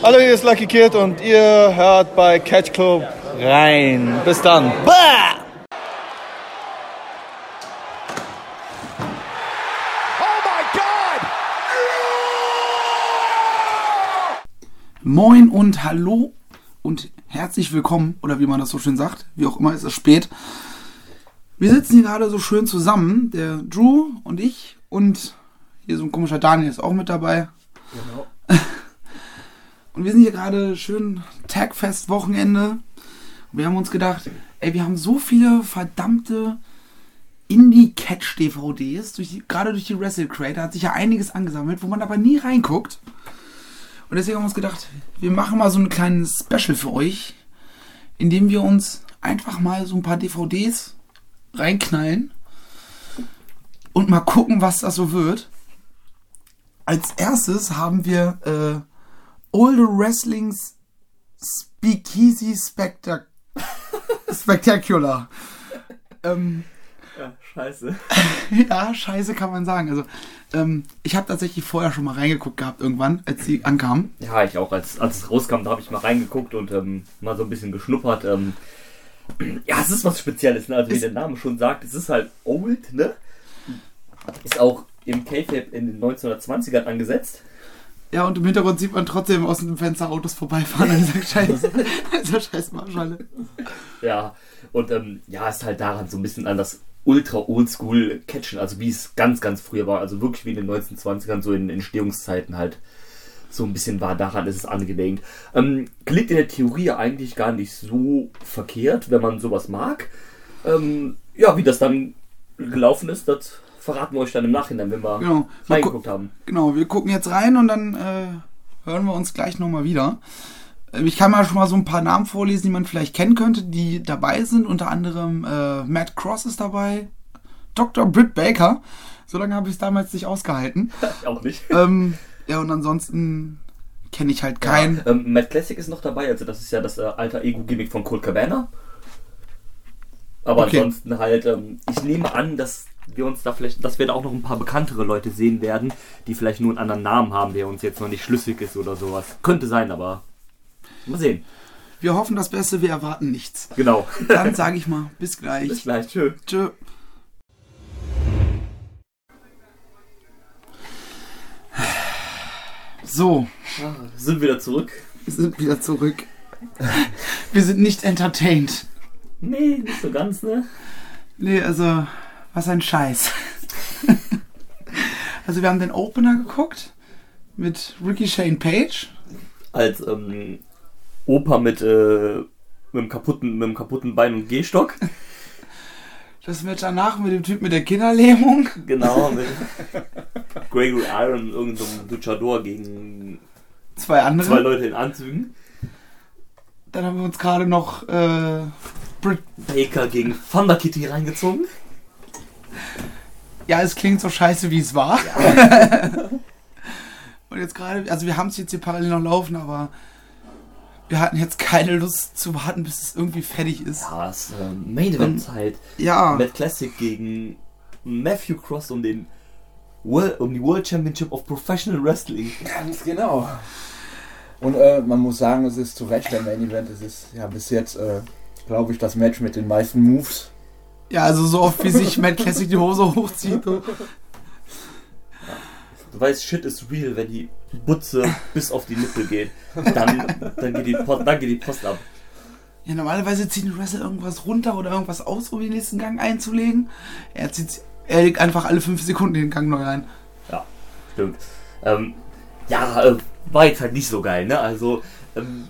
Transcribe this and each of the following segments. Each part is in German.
Hallo, hier ist Lucky Kid und ihr hört bei Catch Club rein. Bis dann. Bah! Moin und hallo und herzlich willkommen, oder wie man das so schön sagt, wie auch immer, ist es spät. Wir sitzen hier gerade so schön zusammen, der Drew und ich und hier so ein komischer Daniel ist auch mit dabei. Genau. Und wir sind hier gerade schön Tagfest-Wochenende. Wir haben uns gedacht, ey, wir haben so viele verdammte Indie-Catch-DVDs, durch gerade durch die Wrestle da hat sich ja einiges angesammelt, wo man aber nie reinguckt. Und deswegen haben wir uns gedacht, wir machen mal so ein kleines Special für euch, indem wir uns einfach mal so ein paar DVDs reinknallen und mal gucken, was das so wird. Als erstes haben wir All the Wrestling's Speakeasy Spectac Spectacular. ähm, ja, scheiße. ja, scheiße kann man sagen. Also, ähm, ich habe tatsächlich vorher schon mal reingeguckt gehabt, irgendwann, als sie ankam. Ja, ich auch. Als, als es rauskam, da habe ich mal reingeguckt und ähm, mal so ein bisschen geschnuppert. Ähm, ja, es ist was Spezielles, ne? Also, wie der Name schon sagt, es ist halt old, ne? Ist auch im K-Fab in den 1920ern angesetzt. Ja, und im Hintergrund sieht man trotzdem aus dem Fenster Autos vorbeifahren und sagt, scheiße, also scheiß Marschalle. Ja, und ähm, ja, ist halt daran so ein bisschen an das ultra oldschool Catchen, also wie es ganz, ganz früher war, also wirklich wie in den 1920ern, so in Entstehungszeiten halt so ein bisschen war, daran ist es angelehnt. Ähm, klingt in der Theorie eigentlich gar nicht so verkehrt, wenn man sowas mag. Ähm, ja, wie das dann gelaufen ist, das verraten wir euch dann im Nachhinein, wenn wir genau. reingeguckt haben. Genau, wir gucken jetzt rein und dann äh, hören wir uns gleich nochmal wieder. Äh, ich kann mal schon mal so ein paar Namen vorlesen, die man vielleicht kennen könnte, die dabei sind. Unter anderem äh, Matt Cross ist dabei, Dr. Britt Baker. So lange habe ich es damals nicht ausgehalten. Auch nicht. Ähm, ja, und ansonsten kenne ich halt keinen. Ja, ähm, Matt Classic ist noch dabei, also das ist ja das äh, alter Ego-Gimmick von Colt Cabana. Aber okay. ansonsten halt, ähm, ich nehme an, dass wir uns da vielleicht, dass wir da auch noch ein paar bekanntere Leute sehen werden, die vielleicht nur einen anderen Namen haben, der uns jetzt noch nicht schlüssig ist oder sowas. Könnte sein, aber mal sehen. Wir hoffen das Beste, wir erwarten nichts. Genau. Dann sage ich mal, bis gleich. Bis gleich, tschö. Tschö. So. Ah, sind wieder zurück. Wir sind wieder zurück. Wir sind nicht entertained. Nee, nicht so ganz, ne? Nee, also was ein Scheiß. also wir haben den Opener geguckt mit Ricky Shane Page. Als ähm, Opa mit, äh, mit, dem kaputten, mit dem kaputten Bein und Gehstock. Das Match danach mit dem Typ mit der Kinderlähmung. Genau, mit Gregory Iron, irgendeinem so Luchador gegen zwei andere. Zwei Leute in Anzügen. Dann haben wir uns gerade noch äh, Britt Baker gegen Thunder Kitty reingezogen. Ja, es klingt so scheiße, wie es war. Ja. Und jetzt gerade, also wir haben es jetzt hier parallel noch laufen, aber wir hatten jetzt keine Lust zu warten, bis es irgendwie fertig ist. Ja, es äh, Main Event Zeit. Ja. Matt Classic gegen Matthew Cross um den World, um die World Championship of Professional Wrestling. Ganz genau. Und äh, man muss sagen, es ist zu Recht der Main Event. Es ist ja bis jetzt, äh, glaube ich, das Match mit den meisten Moves ja, also so oft wie sich Matt Classic die Hose hochzieht. Du weißt, Shit ist real, wenn die Butze bis auf die Nippel geht. Dann, dann, geht, die Post, dann geht die Post ab. Ja, normalerweise zieht ein Wrestler irgendwas runter oder irgendwas aus, um den nächsten Gang einzulegen. Er zieht, er legt einfach alle fünf Sekunden den Gang neu ein. Ja, stimmt. Ähm, ja, äh, war jetzt halt nicht so geil, ne? Also, ähm,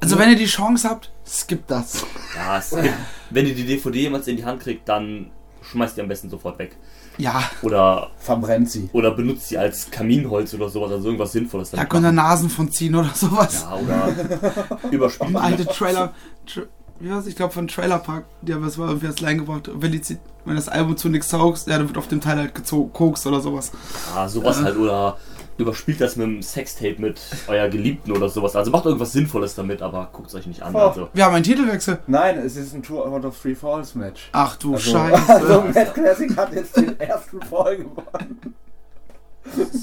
also wenn ihr die Chance habt, skippt das. Ja, skippt. wenn ihr die DVD jemals in die Hand kriegt, dann schmeißt die am besten sofort weg. Ja. Oder verbrennt sie. Oder benutzt sie als Kaminholz oder sowas, also irgendwas Sinnvolles. Da können da Nasen von ziehen oder sowas. Ja, oder überspielen. Alte Trailer. Tra wie war's? Ich glaube von Trailer Park, ja, was war irgendwie als Line gebracht. Wenn, die, wenn das Album zu nichts taugt, ja, dann wird auf dem Teil halt gekokst oder sowas. Ja, sowas äh, halt. Oder überspielt das mit einem Sextape mit euer Geliebten oder sowas. Also macht irgendwas Sinnvolles damit, aber guckt es euch nicht an. Oh. Also. Wir haben einen Titelwechsel. Nein, es ist ein Two out of Three Falls Match. Ach du also, Scheiße. Also Matt Classic hat jetzt den ersten Fall gewonnen.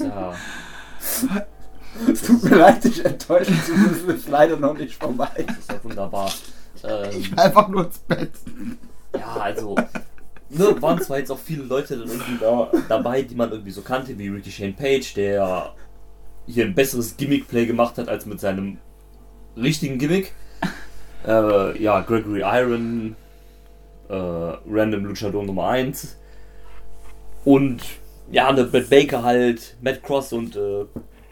Ja. Es tut mir leid, dich enttäuschen zu müssen, ist leider noch nicht vorbei. Das ist ja wunderbar. Ähm, Einfach nur ins Bett. ja, also. Ne, waren zwar jetzt auch viele Leute dann irgendwie da, dabei, die man irgendwie so kannte, wie Ricky Shane Page, der hier ein besseres Gimmick-Play gemacht hat als mit seinem richtigen Gimmick. Äh, ja, Gregory Iron, äh, Random Luchador Nummer 1. Und ja, ne, Matt Baker halt, Matt Cross und äh,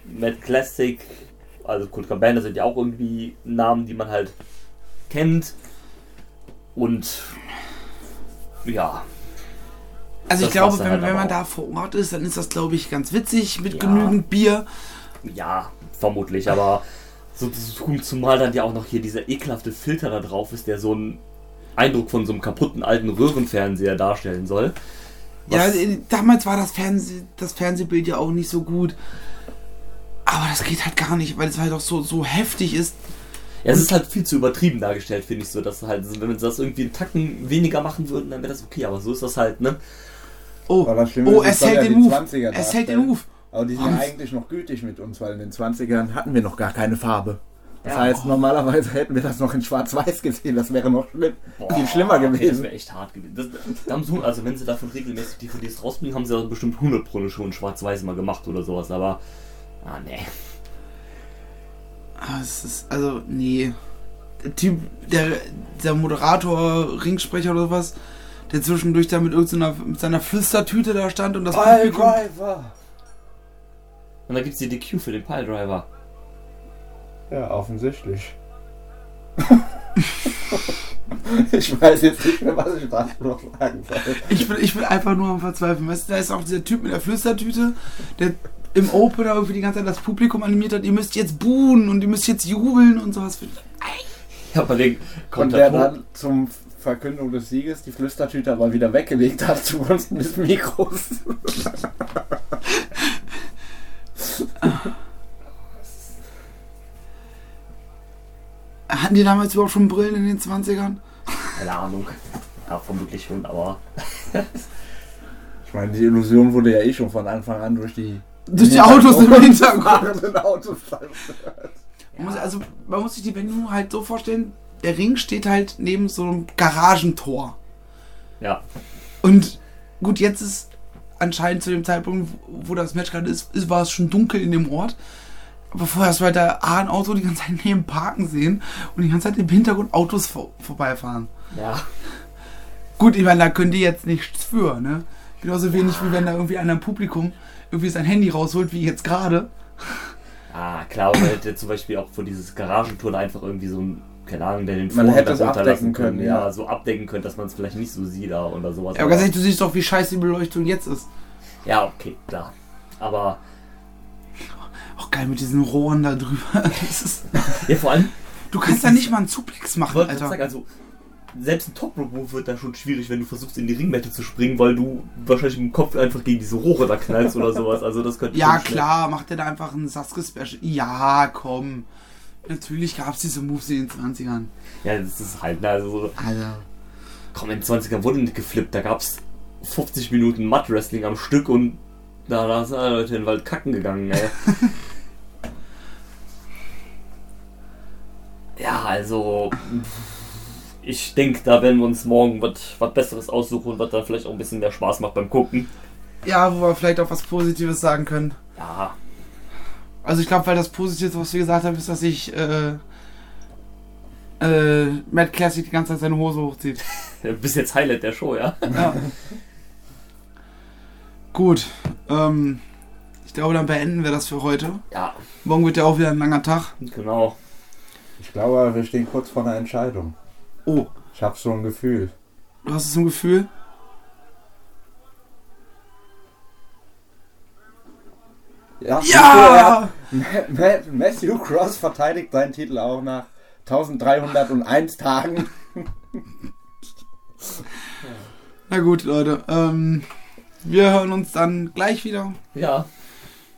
Matt Classic, also Kurt Cabana sind ja auch irgendwie Namen, die man halt kennt. Und ja, Also ich glaube, wenn, halt wenn man da vor Ort ist, dann ist das, glaube ich, ganz witzig mit Ja. genügend Bier. Ja, vermutlich, aber so zum- zumal dann ja auch noch hier dieser ekelhafte Filter da drauf ist, der so einen Eindruck von so einem kaputten alten Röhrenfernseher darstellen soll. Ja, Was- äh, damals war das, Fernseh, das Fernsehbild ja auch nicht so gut. Aber das geht halt gar nicht, weil es halt auch so, so heftig ist. Ja, es ist halt viel zu übertrieben dargestellt, finde ich so, dass halt, wenn wir das irgendwie einen Tacken weniger machen würden, dann wäre das okay, aber so ist das halt, ne? Oh, das oh ist, es hält den die Move. 20er Es hält den. Move. Aber die sind Oh. ja eigentlich noch gültig mit uns, weil in den 20ern hatten wir noch gar keine Farbe. Das Ja. heißt, normalerweise hätten wir das noch in Schwarz-Weiß gesehen. Das wäre noch schlimm, Boah, viel schlimmer okay, Das gewesen. wäre echt hart gewesen. Das, da haben sie, also wenn sie davon regelmäßig DVDs rausbringen, haben sie das bestimmt 100 Pro schon schwarz-weiß mal gemacht oder sowas, aber, ah, nee. Ah, es ist, also, nee. Der Typ, der, der Moderator, Ringsprecher oder sowas, der zwischendurch da mit, irgendeiner, mit seiner Flüstertüte da stand und das Publikum- Driver! Und dann gibt's die DQ für den Piledriver. Ja, offensichtlich. ich weiß jetzt nicht mehr, was ich dazu noch sagen soll. Ich bin, ich bin einfach nur am Verzweifeln. Weißt du, da ist auch dieser Typ mit der Flüstertüte, der im Opener irgendwie die ganze Zeit das Publikum animiert hat. Ihr müsst jetzt buhen und ihr müsst jetzt jubeln und sowas. Ja, aber den Und der da dann zum Verkündung des Sieges die Flüstertüte aber wieder weggelegt hat zugunsten des Mikros. Hatten die damals überhaupt schon Brillen in den 20ern? Keine Ahnung. Ja, vermutlich schon, aber. Ich meine, die Illusion wurde ja eh schon von Anfang an durch die Durch die Autos im Hintergrund. Man muss, also, man muss sich die Venue halt so vorstellen, der Ring steht halt neben so einem Garagentor. Ja. Und gut, jetzt ist anscheinend zu dem Zeitpunkt, wo das Match gerade ist, ist, war es schon dunkel in dem Ort. Aber vorher hast du halt da A, ein Auto die ganze Zeit neben Parken sehen und die ganze Zeit im Hintergrund Autos vor, vorbeifahren. Ja. Gut, ich meine, da können die jetzt nichts für, ne? Genauso wenig wie wenn da irgendwie einer im Publikum irgendwie sein Handy rausholt, wie jetzt gerade. Ah, klar, man hätte zum Beispiel auch vor dieses Garagentor da einfach irgendwie so ein, keine Ahnung, der den Man Vorhang hätte es abdecken können, Ja, ja. so abdecken können, dass man es vielleicht nicht so sieht da oder sowas. Ja, aber ganz ehrlich, du siehst doch, wie scheiße die Beleuchtung jetzt ist. ja, okay, klar. Aber, Auch geil mit diesen Rohren da drüber. Ja, vor allem, du kannst da nicht mal einen Suplex machen, Alter. sagen, also, selbst ein top rope move wird dann schon schwierig, wenn du versuchst, in die Ringmette zu springen, weil du wahrscheinlich dem Kopf einfach gegen diese Rohre da knallst oder sowas. Also, das könnte Ja, klar, macht er da einfach ein Sasuke-Special. Ja, komm. Natürlich gab es diese Moves in den 20ern. Ja, das ist halt, ne, also, so, Alter. komm, in den 20ern wurde nicht geflippt, da gab's 50 Minuten Mud-Wrestling am Stück und da, da sind alle Leute in den Wald kacken gegangen, ey. ja, also, ich denke, da werden wir uns morgen was Besseres aussuchen, was dann vielleicht auch ein bisschen mehr Spaß macht beim Gucken. Ja, wo wir vielleicht auch was Positives sagen können. Ja, Also ich glaube, weil das Positive, was wir gesagt haben, ist, dass sich äh, äh, Matt Classic die ganze Zeit seine Hose hochzieht. bis jetzt Highlight der Show, ja. Ja. Gut. Ähm, ich glaube, dann beenden wir das für heute. Ja, Morgen wird ja auch wieder ein langer Tag. genau. Ich glaube, wir stehen kurz vor einer Entscheidung. Oh, Ich habe so ein Gefühl. du hast es im Gefühl? Ja! Ja! Ma- Ma- Matthew Cross verteidigt seinen Titel auch nach 1301 Tagen. Na gut, Leute. Ähm, wir hören uns dann gleich wieder. Ja,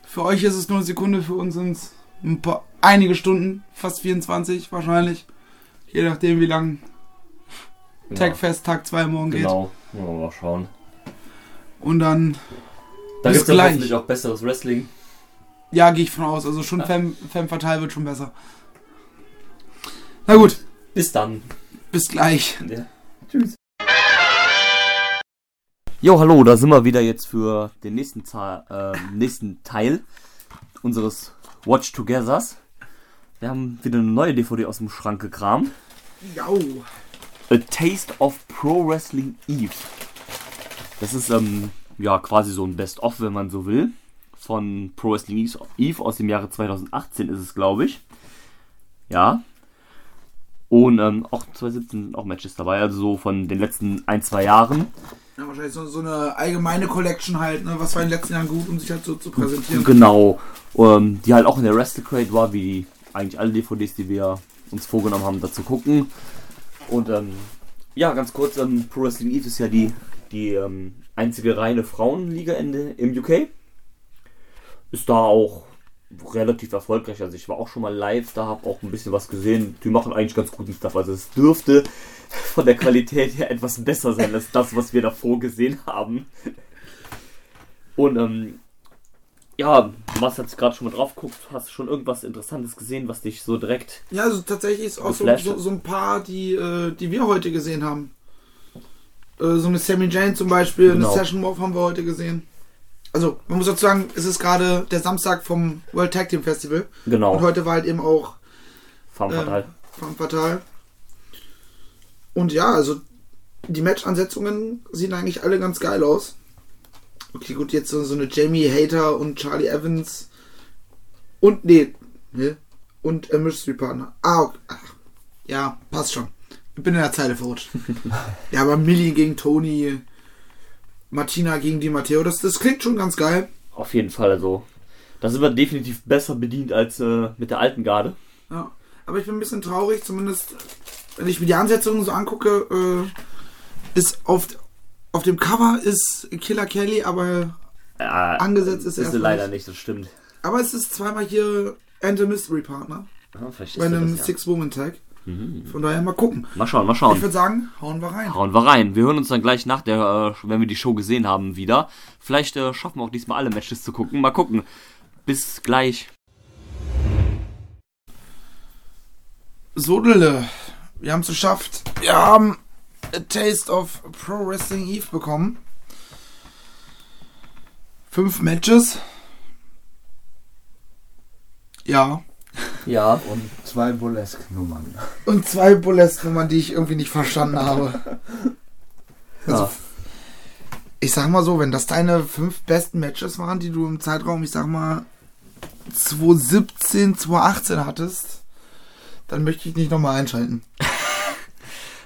Für euch ist es nur eine Sekunde, für uns sind es ein paar, einige Stunden, fast 24 wahrscheinlich. Je nachdem, wie lang genau. Tagfest Tag 2 morgen geht. Genau, Wollen wir mal schauen. Und dann Da gibt es gleich. hoffentlich auch besseres Wrestling. Ja, gehe ich von aus. Also schon Femme, Femme Fatale wird schon besser. Na gut, Bis dann. bis gleich. Ja. Tschüss. Jo, hallo, da sind wir wieder jetzt für den nächsten, äh, nächsten Teil unseres Watch Togethers. Wir haben wieder eine neue DVD aus dem Schrank gekramt. Jau. A Taste of Pro Wrestling Eve. Das ist ähm, ja quasi so ein Best-of, wenn man so will. Von Pro Wrestling Eve aus dem Jahre 2018 ist es, glaube ich. Ja. Und ähm, auch 2017 sind auch Matches dabei, also so von den letzten ein, zwei Jahren. Ja, wahrscheinlich so, so eine allgemeine Collection halt, ne? Was war in den letzten Jahren gut, um sich halt so zu präsentieren. Genau. Ähm, die halt auch in der Wrestle-Crate war, wie eigentlich alle DVDs, die wir uns vorgenommen haben, da zu gucken. Und ähm, ja, ganz kurz, ähm, Pro Wrestling Eve ist ja die, die ähm, einzige reine Frauenliga in, im UK. Ist da auch relativ erfolgreich. Also ich war auch schon mal live da, habe auch ein bisschen was gesehen. Die machen eigentlich ganz guten Stuff. Also es dürfte von der Qualität her etwas besser sein als das, was wir davor gesehen haben. Und ähm, ja, Mars hat gerade schon mal drauf geguckt. Hast du schon irgendwas Interessantes gesehen, was dich so direkt. Ja, also tatsächlich ist auch so, so, so ein paar, die, äh, die wir heute gesehen haben. Äh, so eine Sammy Jane zum Beispiel, Genau. eine Session Morph haben wir heute gesehen. Also, man muss dazu sagen, es ist gerade der Samstag vom World Tag Team Festival. Und Genau, heute war halt eben auch Farm äh, Fatal. Femme Fatale. Und ja, also die Match-Ansetzungen sehen eigentlich alle ganz geil aus. Okay, gut, jetzt so, so eine Jamie Hater und Charlie Evans und nee, ne? Und äh, Mystery Partner. Ah, okay. Ach, ja, passt schon. Ich bin in der Zeile verrutscht. ja, aber Millie gegen Tony, Martina gegen Di Matteo, das, das klingt schon ganz geil. Auf jeden Fall, also. Da sind wir definitiv besser bedient als äh, mit der alten Garde. Ja, aber ich bin ein bisschen traurig, zumindest wenn ich mir die Ansetzungen so angucke, äh, ist auf, auf dem Cover ist Killer Kelly, aber Äh, Angesetzt ist ist erst sie leider nicht. nicht, das stimmt. aber es ist zweimal hier And the Mystery Partner Ja, vielleicht bei ist einem ja. Six-Woman-Tag. Mhm. Von daher mal gucken. Mal schauen, mal Ich schauen. würde sagen, hauen wir rein. Hauen wir rein. Wir hören uns dann gleich nach der, äh, wenn wir die Show gesehen haben, wieder. Vielleicht äh, schaffen wir auch diesmal alle Matches zu gucken. Mal gucken. Bis gleich. Sodele, wir haben es geschafft. Wir haben A Taste of Pro Wrestling Eve bekommen. Fünf Matches. Ja. Ja. Und zwei Burlesque-Nummern. Und zwei Bullet-Nummern, die ich irgendwie nicht verstanden habe. Also, Ja. ich sag mal so, wenn das deine fünf besten Matches waren, die du im Zeitraum, ich sag mal, 2017, 2018 hattest, dann möchte ich nicht nochmal einschalten.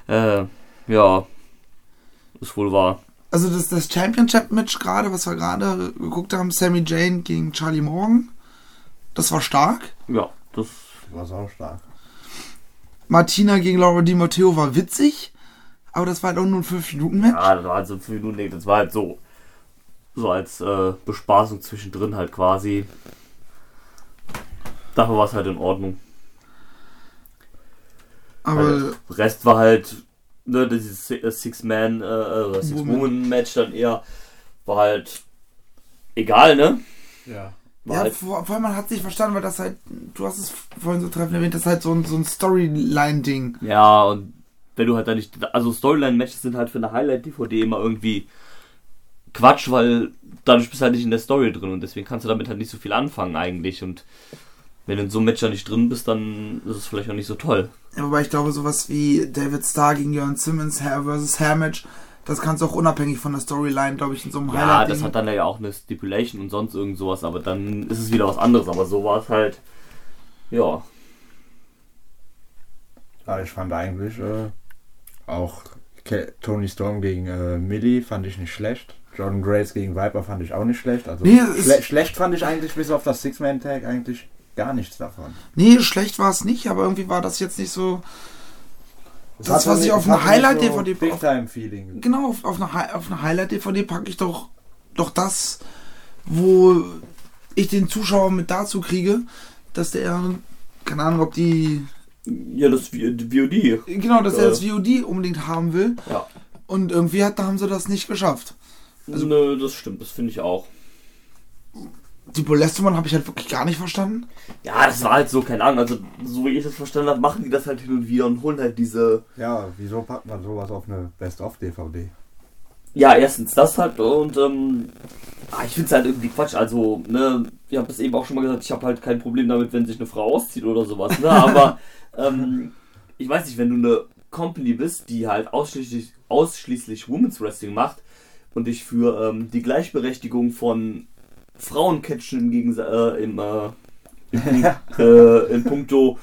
Äh, ja. Ist wohl wahr. Also das, das Championship-Match gerade, was wir gerade geguckt haben, Sammy Jane gegen Charlie Morgan, das war stark. Ja, das. War sau stark. Martina gegen Laura Di Matteo war witzig, aber das war halt auch nur ein 5-Minuten-Match. Ja, das war halt so fünf Minuten, das war halt so. So als äh, Bespaßung zwischendrin halt quasi. Dafür war es halt in Ordnung. aber Halt, Rest war halt, ne, dieses Si- äh, Six-Man, äh, äh, Six-Woman-Match dann eher, war halt egal, ne? Ja. War Ja, halt, vor, vor allem man hat sich verstanden, weil das halt, du hast es vorhin so treffend erwähnt, das ist halt so ein, so ein Storyline-Ding. ja, und wenn du halt da nicht, also Storyline-Matches sind halt für eine Highlight-DVD immer irgendwie Quatsch, weil dadurch bist du halt nicht in der Story drin und deswegen kannst du damit halt nicht so viel anfangen eigentlich und wenn du in so einem Match da nicht drin bist, dann ist es vielleicht auch nicht so toll. Ja, wobei ich glaube, sowas wie David Starr gegen Jörn Simmons, Hair vs. Hair Match, das kannst du auch unabhängig von der Storyline, glaube ich, in so einem Ja, Highlight. das hat dann ja auch eine Stipulation und sonst irgend sowas, aber dann ist es wieder was anderes, aber so war es halt, ja, Ja, ich fand eigentlich äh, auch Tony Storm gegen äh, Millie fand ich nicht schlecht. Jordan Grace gegen Viper fand ich auch nicht schlecht. Also Nee, schle schlecht fand ich eigentlich bis auf das Six-Man-Tag eigentlich gar nichts davon. Nee, schlecht war es nicht, aber irgendwie war das jetzt nicht so. Das, hat was so- ich auf es einer hatte Highlight-DVD so Big Time Feeling. Genau, auf, auf einer, Hi- auf einer Highlight-DVD packe ich doch, doch das, wo ich den Zuschauer mit dazu kriege, dass der, keine Ahnung, ob die, ja, das VOD, genau, dass er Äh. das VOD unbedingt haben will. ja. Und irgendwie hat, da haben sie das nicht geschafft. Also- Nö, das stimmt, das finde ich auch. Die Molestung habe ich halt wirklich gar nicht verstanden. Ja, das war halt so, keine Ahnung, also so wie ich das verstanden habe, machen die das halt hin und wieder und holen halt diese. Ja, wieso packt man sowas auf eine Best-of-DVD? Ja, erstens das halt und ähm, ah, ich finde es halt irgendwie Quatsch. Also, ne, ich habe es eben auch schon mal gesagt, ich habe halt kein Problem damit, wenn sich eine Frau auszieht oder sowas, ne? Aber ähm, ich weiß nicht, wenn du eine Company bist, die halt ausschließlich, ausschließlich Women's Wrestling macht und dich für ähm, die Gleichberechtigung von Frauencatchen im Gegensatz äh, im, äh, im, äh, in puncto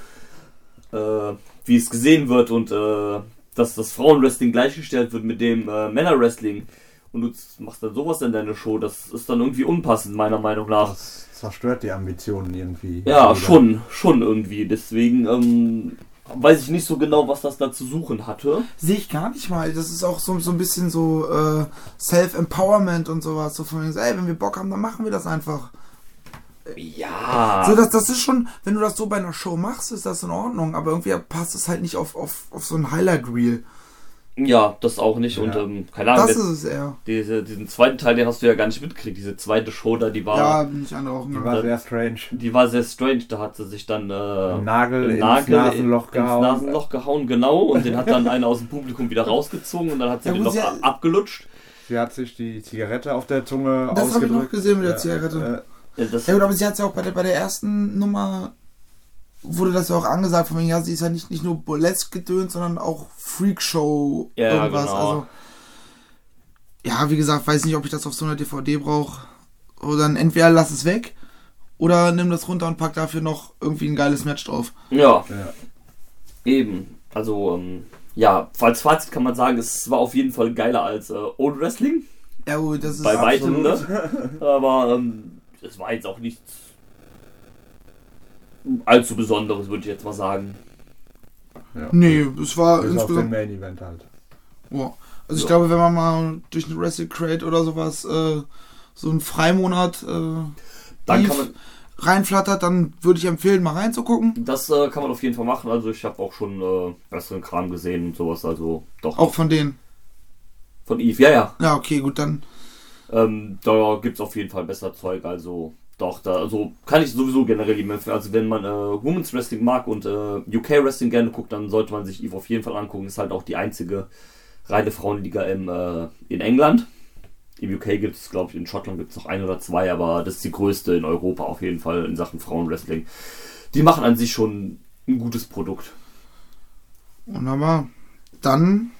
äh, wie es gesehen wird und äh, dass das Frauenwrestling gleichgestellt wird mit dem äh, Männerwrestling und du machst dann sowas in deine Show, das ist dann irgendwie unpassend meiner Meinung nach. Das zerstört die Ambitionen irgendwie. Ja, Oder- schon, schon irgendwie. Deswegen ähm, weiß ich nicht so genau, was das da zu suchen hatte. Sehe ich gar nicht mal. Das ist auch so, so ein bisschen so äh, Self-Empowerment und sowas. So von ey, wenn wir Bock haben, dann machen wir das einfach. Ja. So, das, das ist schon, wenn du das so bei einer Show machst, ist das in Ordnung. Aber irgendwie passt es halt nicht auf, auf, auf so ein Highlight-Reel. Ja, das auch nicht. Und Ja. ähm, keine Ahnung, Das der, ist es eher. diese, diesen zweiten Teil, den hast du ja gar nicht mitgekriegt. Diese zweite Show da, die war, Ja, bin ich auch. Die war sehr strange. die war sehr strange. Da hat sie sich dann äh, Nagel ins Nagel Nasenloch ins gehauen. Nasenloch gehauen, genau. Und den hat dann einer aus dem Publikum wieder rausgezogen und dann hat sie Ja, den noch sie- abgelutscht. Sie hat sich die Zigarette auf der Zunge Das habe ich noch ausgedrückt. gesehen mit der Ja, Zigarette. Ja, das, Ja gut, aber sie hat ja auch bei der, bei der ersten Nummer wurde das ja auch angesagt, von wegen, ja, sie ist ja nicht, nicht nur Burlesque gedönt, sondern auch Freakshow Ja, irgendwas. genau. Also, ja, wie gesagt, weiß nicht, ob ich das auf so einer DVD brauche. Oder dann entweder lass es weg oder nimm das runter und pack dafür noch irgendwie ein geiles Match drauf. ja, ja. eben. Also, ähm, ja, als Fazit kann man sagen, es war auf jeden Fall geiler als äh, Old Wrestling. Ja gut, das ist Bei weitem, ne? Aber ähm, es war jetzt auch nichts allzu Besonderes, würde ich jetzt mal sagen. Ja. Nee, es war Bis auf den insgesamt. Main Event halt. Ja. Also ich glaube, wenn man mal durch eine Wrestle Crate oder sowas äh, so einen Freimonat äh, Dann man, reinflattert, dann würde ich empfehlen, mal reinzugucken. das äh, kann man auf jeden Fall machen. Also ich habe auch schon äh, besseren Kram gesehen und sowas. Also doch. Auch von denen. Von Eve, ja, ja. Ja, okay, gut, dann. Ähm, da gibt es auf jeden Fall besser Zeug. Also doch, da also kann ich sowieso generell jedem empfehlen. Also wenn man äh, Women's Wrestling mag und äh, UK Wrestling gerne guckt, dann sollte man sich Eve auf jeden Fall angucken. Ist halt auch die einzige reine Frauenliga im, äh, in England. Im UK gibt es, glaube ich, in Schottland gibt es noch ein oder zwei, aber das ist die größte in Europa auf jeden Fall in Sachen Frauenwrestling. Die machen an sich schon ein gutes Produkt. Wunderbar. Dann.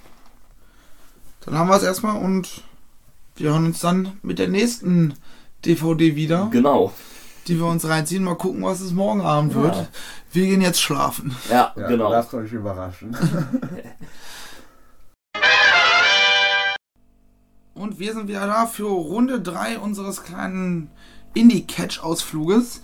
Dann haben wir es erstmal und wir hören uns dann mit der nächsten DVD wieder, Genau. die wir uns reinziehen. Mal gucken, was es morgen Abend wird. Ja. Wir gehen jetzt schlafen. Ja, Ja, genau. Lasst euch überraschen. Und wir sind wieder da für Runde 3 unseres kleinen Indie-Catch-Ausfluges.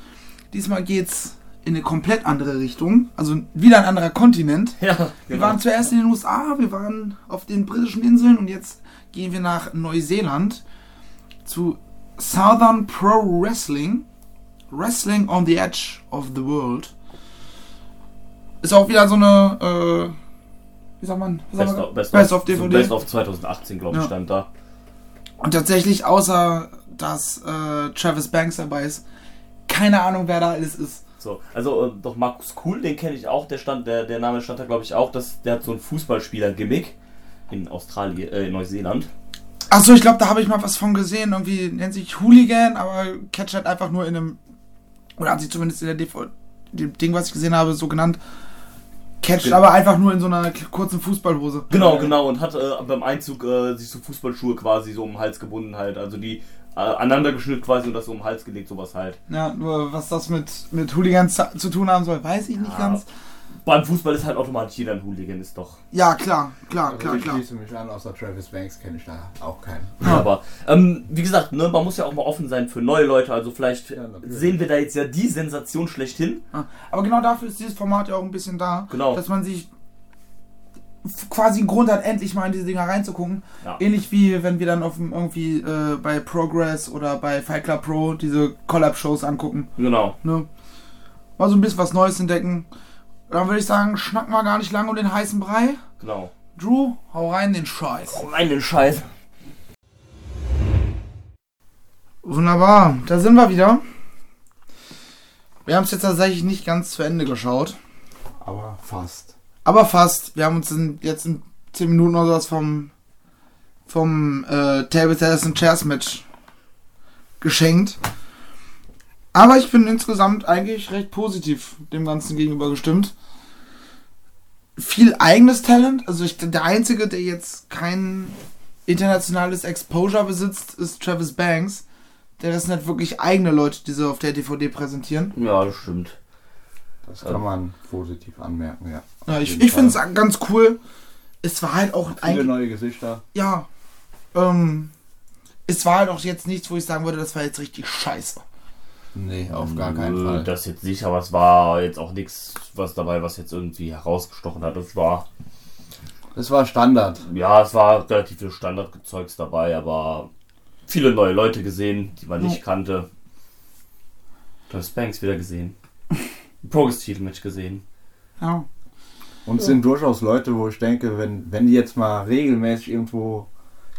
Diesmal geht's in eine komplett andere Richtung. Also wieder ein anderer Kontinent. Ja, Wir genau. waren zuerst in den USA, wir waren auf den britischen Inseln und jetzt gehen wir nach Neuseeland zu Southern Pro Wrestling. Wrestling on the Edge of the World. Ist auch wieder so eine, äh, wie sagt man? Best of, Best Best of, of DVD. Best of 2018, glaube ich, Ja. stand da. Und tatsächlich, außer dass äh, Travis Banks dabei ist, keine Ahnung, wer da alles ist. So, also äh, doch Markus Kuhl, den kenne ich auch, der stand, der, der Name stand da glaube ich auch, dass der hat so ein Fußballspieler-Gimmick in Australien, äh, in Neuseeland. Achso, ich glaube, da habe ich mal was von gesehen. Irgendwie nennt sich Hooligan, aber Catch hat einfach nur in einem. Oder hat sie zumindest in der DVD, dem Ding, was ich gesehen habe, so genannt. Catcht Genau. aber einfach nur in so einer kurzen Fußballhose. Genau, genau, und hat äh, beim Einzug äh, sich so Fußballschuhe quasi so um den Hals gebunden halt, also die äh, aneinander geschnürt quasi und das so um den Hals gelegt, sowas halt. Ja, nur was das mit, mit Hooligans zu, tun haben soll, weiß ich nicht Ja. ganz. Beim Fußball ist halt automatisch jeder ein Hooligan, ist doch. Ja, klar, klar, Also klar, ich klar. schließe mich an, außer Travis Banks kenne ich da auch keinen. Aber ähm, wie gesagt, ne, man muss ja auch mal offen sein für neue Leute, also vielleicht Ja, sehen wir da jetzt ja die Sensation schlechthin. Ja. Aber genau dafür ist dieses Format ja auch ein bisschen da. Genau. Dass man sich quasi einen Grund hat, endlich mal in diese Dinger reinzugucken. Ja. Ähnlich wie wenn wir dann auf dem, irgendwie äh, bei Progress oder bei Fight Club Pro diese Collab-Shows angucken. Genau. Ne? Mal so ein bisschen was Neues entdecken. Dann würde ich sagen, schnacken wir gar nicht lange um den heißen Brei. Genau. Drew, hau rein den Scheiß. Oh nein, den Scheiß. Wunderbar, da sind wir wieder. Wir haben es jetzt tatsächlich nicht ganz zu Ende geschaut. Aber fast. Aber fast. Wir haben uns in, jetzt in 10 Minuten oder sowas vom, vom äh, Table Tennis and Chairs Match geschenkt. Aber ich bin insgesamt eigentlich recht positiv dem Ganzen gegenüber gestimmt. Viel eigenes Talent. Also ich, der Einzige, der jetzt kein internationales Exposure besitzt, ist Travis Banks. Der ist nicht wirklich eigene Leute, die sie auf der DVD präsentieren. Ja, das stimmt. Das kann man positiv anmerken, ja. Ja, ich ich finde es ganz cool. Es war halt auch Viele eigentlich. neue Gesichter. Ja. Ähm, es war halt auch jetzt nichts, wo ich sagen würde, das war jetzt richtig scheiße. Nee, auf gar Nö, keinen Fall. Das jetzt nicht, aber es war jetzt auch nichts, was dabei, was jetzt irgendwie herausgestochen hat. Es war, Das war Standard. ja, es war relativ viel Standardgezeugs dabei, aber viele neue Leute gesehen, die man nicht kannte. Das Banks wieder gesehen. Progress-Titel-Match gesehen. Ja. Und es sind durchaus Leute, wo ich denke, wenn, wenn die jetzt mal regelmäßig irgendwo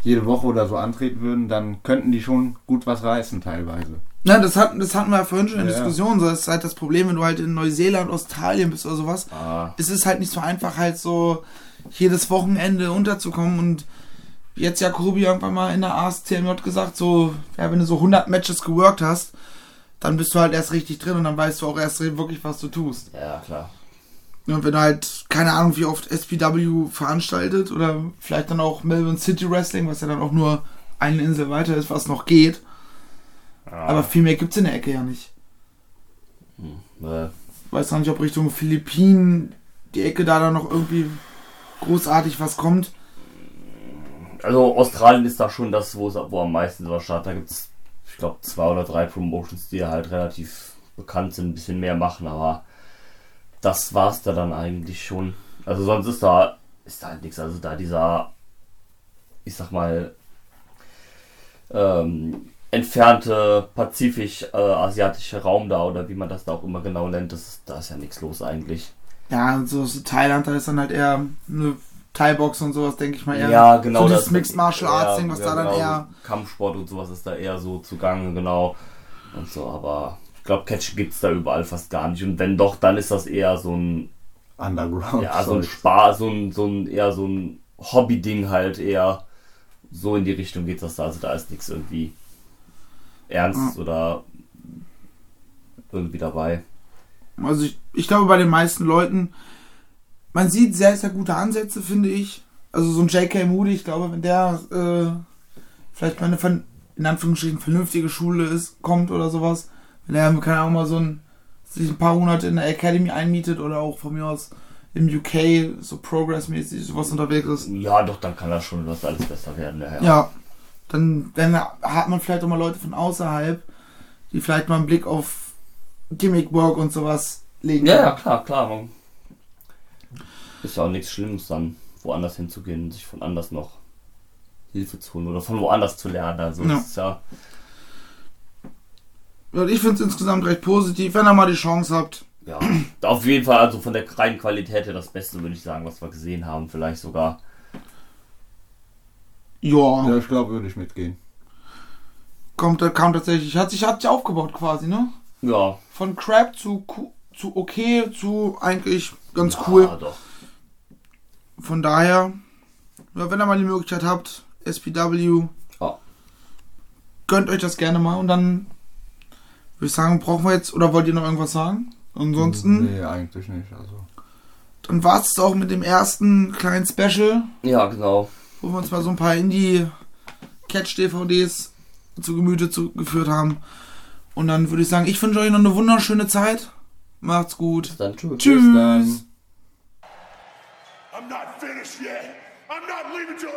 jede Woche oder so antreten würden, dann könnten die schon gut was reißen teilweise. Na, das hatten, das hatten wir ja vorhin schon in der Ja. Diskussion. So, das ist halt das Problem, wenn du halt in Neuseeland, Australien bist oder sowas. Ah, Es ist halt nicht so einfach, halt so jedes Wochenende unterzukommen. Und jetzt Jakobi irgendwann mal in der ASCMJ gesagt, so, ja, wenn du so 100 Matches geworkt hast, dann bist du halt erst richtig drin und dann weißt du auch erst wirklich, was du tust. ja, klar. Und wenn du halt, keine Ahnung, wie oft SPW veranstaltet oder vielleicht dann auch Melbourne City Wrestling, was ja dann auch nur eine Insel weiter ist, was noch geht. Aber viel mehr gibt's in der Ecke ja nicht. äh, Weiß noch nicht, ob Richtung Philippinen die Ecke da dann noch irgendwie großartig was kommt. Also Australien ist da schon das, wo es wo am meisten was startet. Da gibt es, ich glaube, zwei oder drei Promotions, die halt relativ bekannt sind, ein bisschen mehr machen, aber das war's da dann eigentlich schon. Also sonst ist da ist da halt nichts. Also da dieser, ich sag mal, ähm, entfernte pazifisch-asiatische Raum da oder wie man das da auch immer genau nennt, das ist, da ist ja nichts los eigentlich. Ja, so, so Thailand, da ist dann halt eher eine Thai-Box und sowas, denke ich mal eher. Ja, genau. So dieses das- Mixed Martial Arts Ding, was ja, da dann genau, eher. Kampfsport und sowas ist da eher so zugange, genau. Und so, aber ich glaube, Catch gibt's da überall fast gar nicht. Und wenn doch, dann ist das eher so ein, Underground. ja, so ein. Spaß, so ein, so ein, eher so ein Hobby-Ding halt eher. So in die Richtung geht das da. Also da ist nichts irgendwie ernst oder irgendwie dabei. Also ich, ich glaube bei den meisten Leuten, man sieht sehr, sehr gute Ansätze, finde ich. Also so ein J.K. Moody, ich glaube, wenn der äh, vielleicht mal eine in Anführungsstrichen vernünftige Schule ist, kommt oder sowas, wenn er, keine Ahnung, mal so ein, sich ein paar Monate in der Academy einmietet oder auch von mir aus im UK so progressmäßig sowas unterwegs ist, Ja, doch, dann kann das schon was alles besser werden. Ja, ja. ja, dann, dann hat man vielleicht auch mal Leute von außerhalb, die vielleicht mal einen Blick auf Gimmick-Work und sowas legen. Ja, ja, klar, klar. Man ist ja auch nichts Schlimmes dann, woanders hinzugehen, sich von anders noch Hilfe zu holen oder von woanders zu lernen. Also Ja. ist ja. Und ich finde es insgesamt recht positiv, wenn ihr mal die Chance habt. Ja, auf jeden Fall, also von der reinen Qualität her das Beste, würde ich sagen, was wir gesehen haben. Vielleicht sogar. Ja, Ja, ich glaube, würde ich mitgehen. kommt, kam tatsächlich, hat sich, hat sich aufgebaut quasi, ne? Ja, Von Crap zu, zu okay zu eigentlich ganz cool. Ja, doch. Von daher, ja, wenn ihr mal die Möglichkeit habt, SPW, Ja. gönnt euch das gerne mal und dann würde ich sagen, brauchen wir jetzt, oder wollt ihr noch irgendwas sagen? Ansonsten, Nee, eigentlich nicht. Also. dann war es auch mit dem ersten kleinen Special, Ja, genau. Wo wir uns mal so ein paar Indie-Catch-DVDs zu Gemüte zu, geführt haben. Und dann würde ich sagen, ich wünsche euch noch eine wunderschöne Zeit. Macht's gut. Dann tschüss. Tschüss. Dann. I'm not finished yet. I'm not leaving till